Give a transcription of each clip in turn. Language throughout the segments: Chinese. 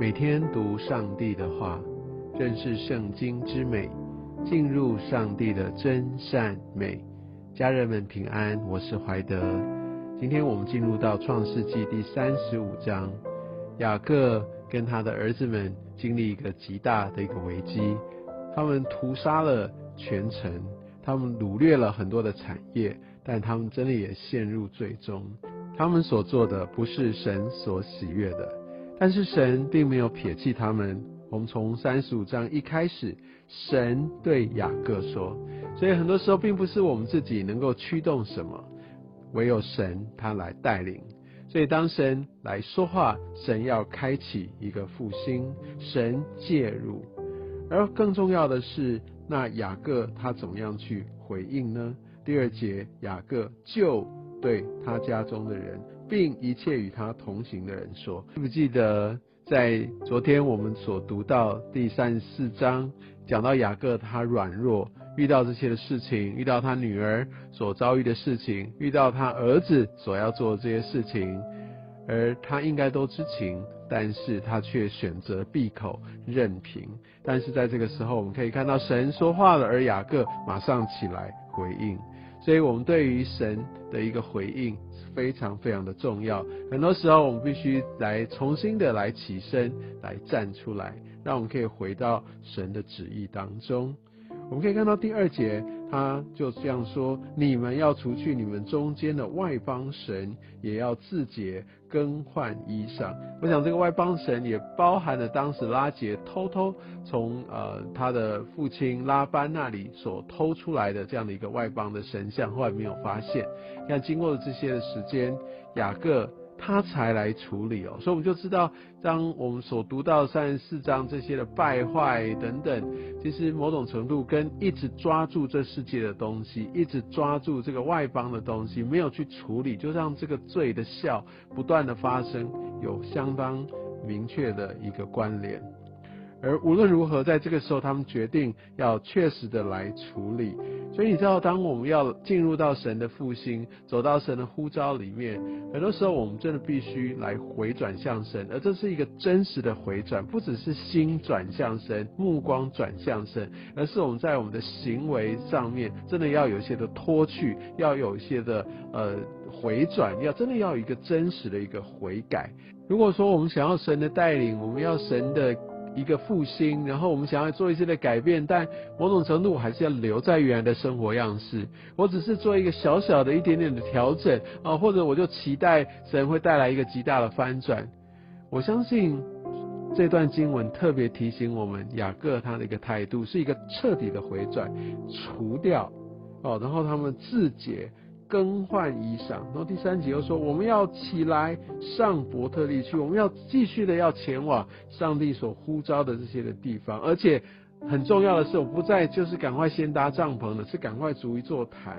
每天读上帝的话，认识圣经之美，进入上帝的真善美。家人们平安，我是怀德。今天我们进入到创世纪第三十五章，雅各跟他的儿子们经历一个极大的一个危机，他们屠杀了全城，他们掳掠了很多的产业，但他们真的也陷入最终。他们所做的不是神所喜悦的。但是神并没有撇弃他们。我们从三十五章一开始，神对雅各说，所以很多时候并不是我们自己能够驱动什么，唯有神他来带领。所以当神来说话，神要开启一个复兴，神介入。而更重要的是，那雅各他怎么样去回应呢？第二节，雅各就对他家中的人。并一切与他同行的人说：记不记得在昨天我们所读到第三十四章，讲到雅各他软弱，遇到这些的事情，遇到他女儿所遭遇的事情，遇到他儿子所要做的这些事情，而他应该都知情，但是他却选择闭口任凭。但是在这个时候，我们可以看到神说话了，而雅各马上起来回应。所以，我们对于神的一个回应是非常非常的重要。很多时候，我们必须来重新的来起身，来站出来，让我们可以回到神的旨意当中。我们可以看到第二节，他就这样说：你们要除去你们中间的外邦神，也要自洁，更换衣裳。我想这个外邦神也包含了当时拉杰偷偷从呃他的父亲拉班那里所偷出来的这样的一个外邦的神像，后来没有发现。看经过了这些的时间，雅各。他才来处理哦，所以我们就知道，当我们所读到三十四章这些的败坏等等，其实某种程度跟一直抓住这世界的东西，一直抓住这个外邦的东西，没有去处理，就让这个罪的效不断的发生，有相当明确的一个关联。而无论如何，在这个时候，他们决定要确实的来处理。所以你知道，当我们要进入到神的复兴，走到神的呼召里面，很多时候我们真的必须来回转向神，而这是一个真实的回转，不只是心转向神，目光转向神，而是我们在我们的行为上面，真的要有一些的脱去，要有一些的呃回转，要真的要有一个真实的一个悔改。如果说我们想要神的带领，我们要神的。一个复兴，然后我们想要做一些的改变，但某种程度我还是要留在原来的生活样式。我只是做一个小小的一点点的调整啊，或者我就期待神会带来一个极大的翻转。我相信这段经文特别提醒我们，雅各他的一个态度是一个彻底的回转，除掉哦，然后他们自解。更换衣裳，然后第三节又说，我们要起来上伯特利去，我们要继续的要前往上帝所呼召的这些的地方，而且很重要的是，我不再就是赶快先搭帐篷了，是赶快筑一座坛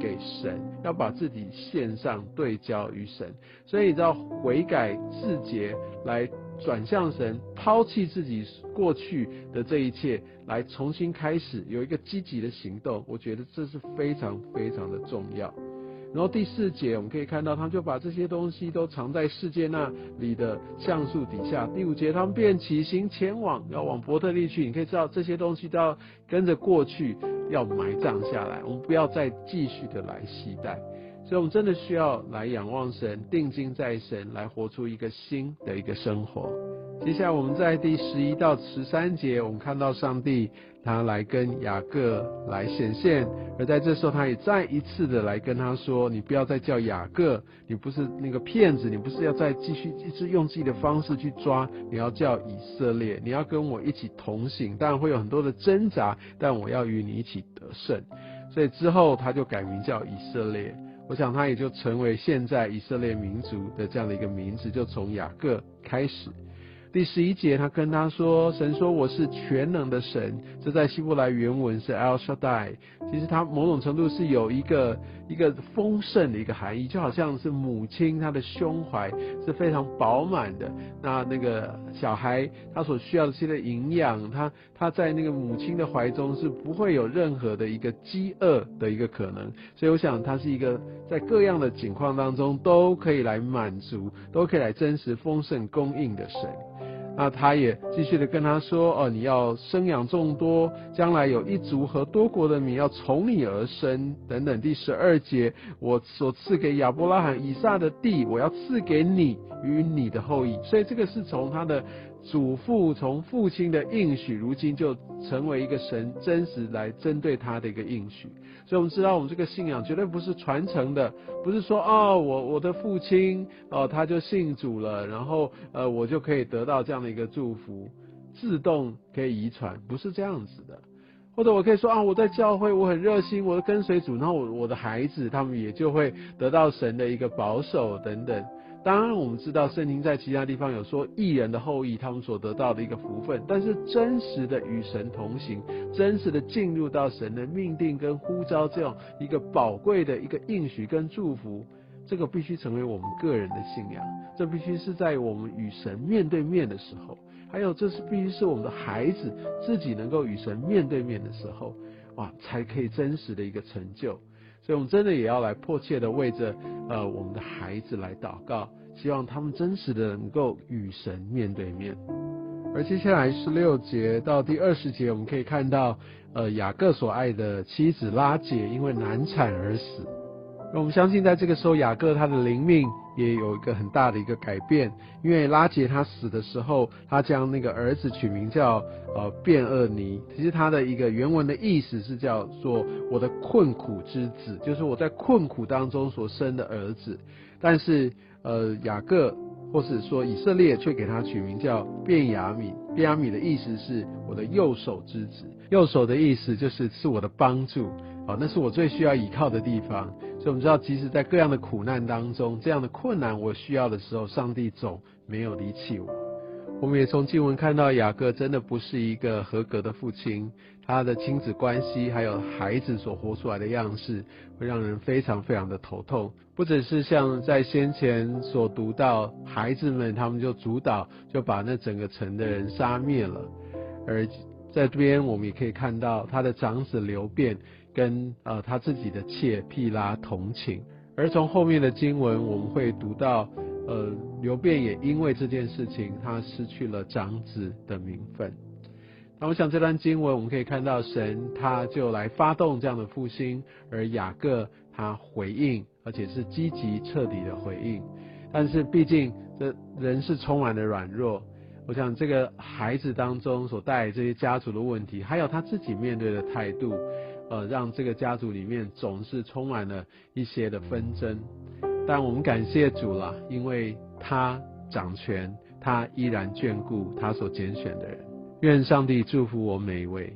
给神，要把自己献上对焦于神。所以你知道悔改自洁，来转向神，抛弃自己过去的这一切，来重新开始，有一个积极的行动。我觉得这是非常非常的重要。然后第四节我们可以看到，他就把这些东西都藏在世界那里的橡树底下。第五节，他们便起行前往，要往伯特利去。你可以知道这些东西都要跟着过去，要埋葬下来。我们不要再继续的来期待，所以我们真的需要来仰望神，定睛在神，来活出一个新的一个生活。接下来我们在第十一到十三节，我们看到上帝他来跟雅各来显现，而在这时候他也再一次的来跟他说：“你不要再叫雅各，你不是那个骗子，你不是要再继续一直用自己的方式去抓，你要叫以色列，你要跟我一起同行，当然会有很多的挣扎，但我要与你一起得胜。”所以之后他就改名叫以色列，我想他也就成为现在以色列民族的这样的一个名字，就从雅各开始。第十一节，他跟他说：“神说我是全能的神。”这在希伯来原文是 El Shaddai。其实它某种程度是有一个一个丰盛的一个含义，就好像是母亲她的胸怀是非常饱满的。那那个小孩他所需要的这些营养，他他在那个母亲的怀中是不会有任何的一个饥饿的一个可能。所以我想，他是一个在各样的境况当中都可以来满足，都可以来真实丰盛供应的神。那他也继续的跟他说：“哦，你要生养众多，将来有一族和多国的民要从你而生，等等。”第十二节，我所赐给亚伯拉罕、以撒的地，我要赐给你与你的后裔。所以这个是从他的祖父、从父亲的应许，如今就成为一个神真实来针对他的一个应许。所以我们知道，我们这个信仰绝对不是传承的，不是说哦，我我的父亲哦他就信主了，然后呃我就可以得到这样的一个祝福，自动可以遗传，不是这样子的。或者我可以说啊，我在教会我很热心，我跟随主，然后我我的孩子他们也就会得到神的一个保守等等。当然，我们知道圣经在其他地方有说异人的后裔他们所得到的一个福分，但是真实的与神同行，真实的进入到神的命定跟呼召这样一个宝贵的一个应许跟祝福，这个必须成为我们个人的信仰，这必须是在我们与神面对面的时候，还有这是必须是我们的孩子自己能够与神面对面的时候，哇，才可以真实的一个成就。所以，我们真的也要来迫切的为着呃我们的孩子来祷告，希望他们真实的能够与神面对面。而接下来十六节到第二十节，我们可以看到，呃雅各所爱的妻子拉姐因为难产而死。我们相信，在这个时候，雅各他的灵命也有一个很大的一个改变，因为拉杰他死的时候，他将那个儿子取名叫呃卞厄尼，其实他的一个原文的意思是叫做我的困苦之子，就是我在困苦当中所生的儿子。但是呃雅各或是说以色列却给他取名叫卞雅米，卞雅米的意思是我的右手之子，右手的意思就是是我的帮助。啊，那是我最需要依靠的地方。所以我们知道，即使在各样的苦难当中，这样的困难我需要的时候，上帝总没有离弃我。我们也从经文看到，雅各真的不是一个合格的父亲，他的亲子关系还有孩子所活出来的样式，会让人非常非常的头痛。不只是像在先前所读到，孩子们他们就主导，就把那整个城的人杀灭了，而。在这边，我们也可以看到他的长子刘辩跟呃他自己的妾毗拉同情，而从后面的经文我们会读到，呃刘辩也因为这件事情，他失去了长子的名分。那我想这段经文我们可以看到，神他就来发动这样的复兴，而雅各他回应，而且是积极彻底的回应。但是毕竟这人是充满了软弱。我想这个孩子当中所带来这些家族的问题，还有他自己面对的态度，呃，让这个家族里面总是充满了一些的纷争。但我们感谢主了，因为他掌权，他依然眷顾他所拣选的人。愿上帝祝福我每一位。